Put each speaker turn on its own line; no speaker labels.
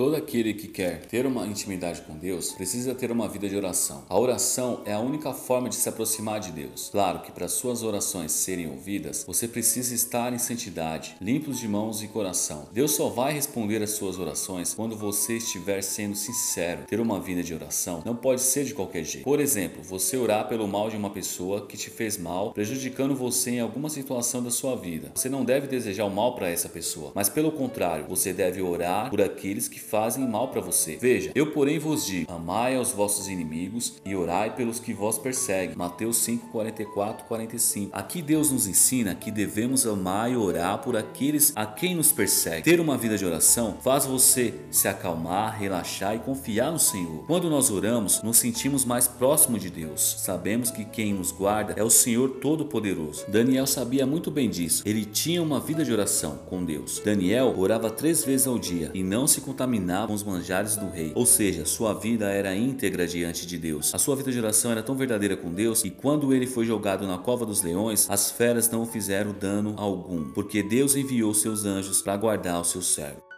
Todo aquele que quer ter uma intimidade com Deus precisa ter uma vida de oração. A oração é a única forma de se aproximar de Deus. Claro que para suas orações serem ouvidas, você precisa estar em santidade, limpos de mãos e coração. Deus só vai responder às suas orações quando você estiver sendo sincero. Ter uma vida de oração não pode ser de qualquer jeito. Por exemplo, você orar pelo mal de uma pessoa que te fez mal, prejudicando você em alguma situação da sua vida. Você não deve desejar o mal para essa pessoa, mas pelo contrário, você deve orar por aqueles que fazem mal para você. Veja, eu porém vos digo: amai aos vossos inimigos e orai pelos que vos perseguem. Mateus 5, 44, 45. Aqui Deus nos ensina que devemos amar e orar por aqueles a quem nos perseguem. Ter uma vida de oração faz você se acalmar, relaxar e confiar no Senhor. Quando nós oramos, nos sentimos mais próximo de Deus. Sabemos que quem nos guarda é o Senhor Todo-Poderoso. Daniel sabia muito bem disso. Ele tinha uma vida de oração com Deus. Daniel orava três vezes ao dia e não se contaminava com os manjares do rei. Ou seja, sua vida era íntegra diante de Deus. A sua vida de oração era tão verdadeira com Deus que quando ele foi jogado na cova dos leões, as feras não fizeram dano algum, porque Deus enviou seus anjos para guardar o seu servo.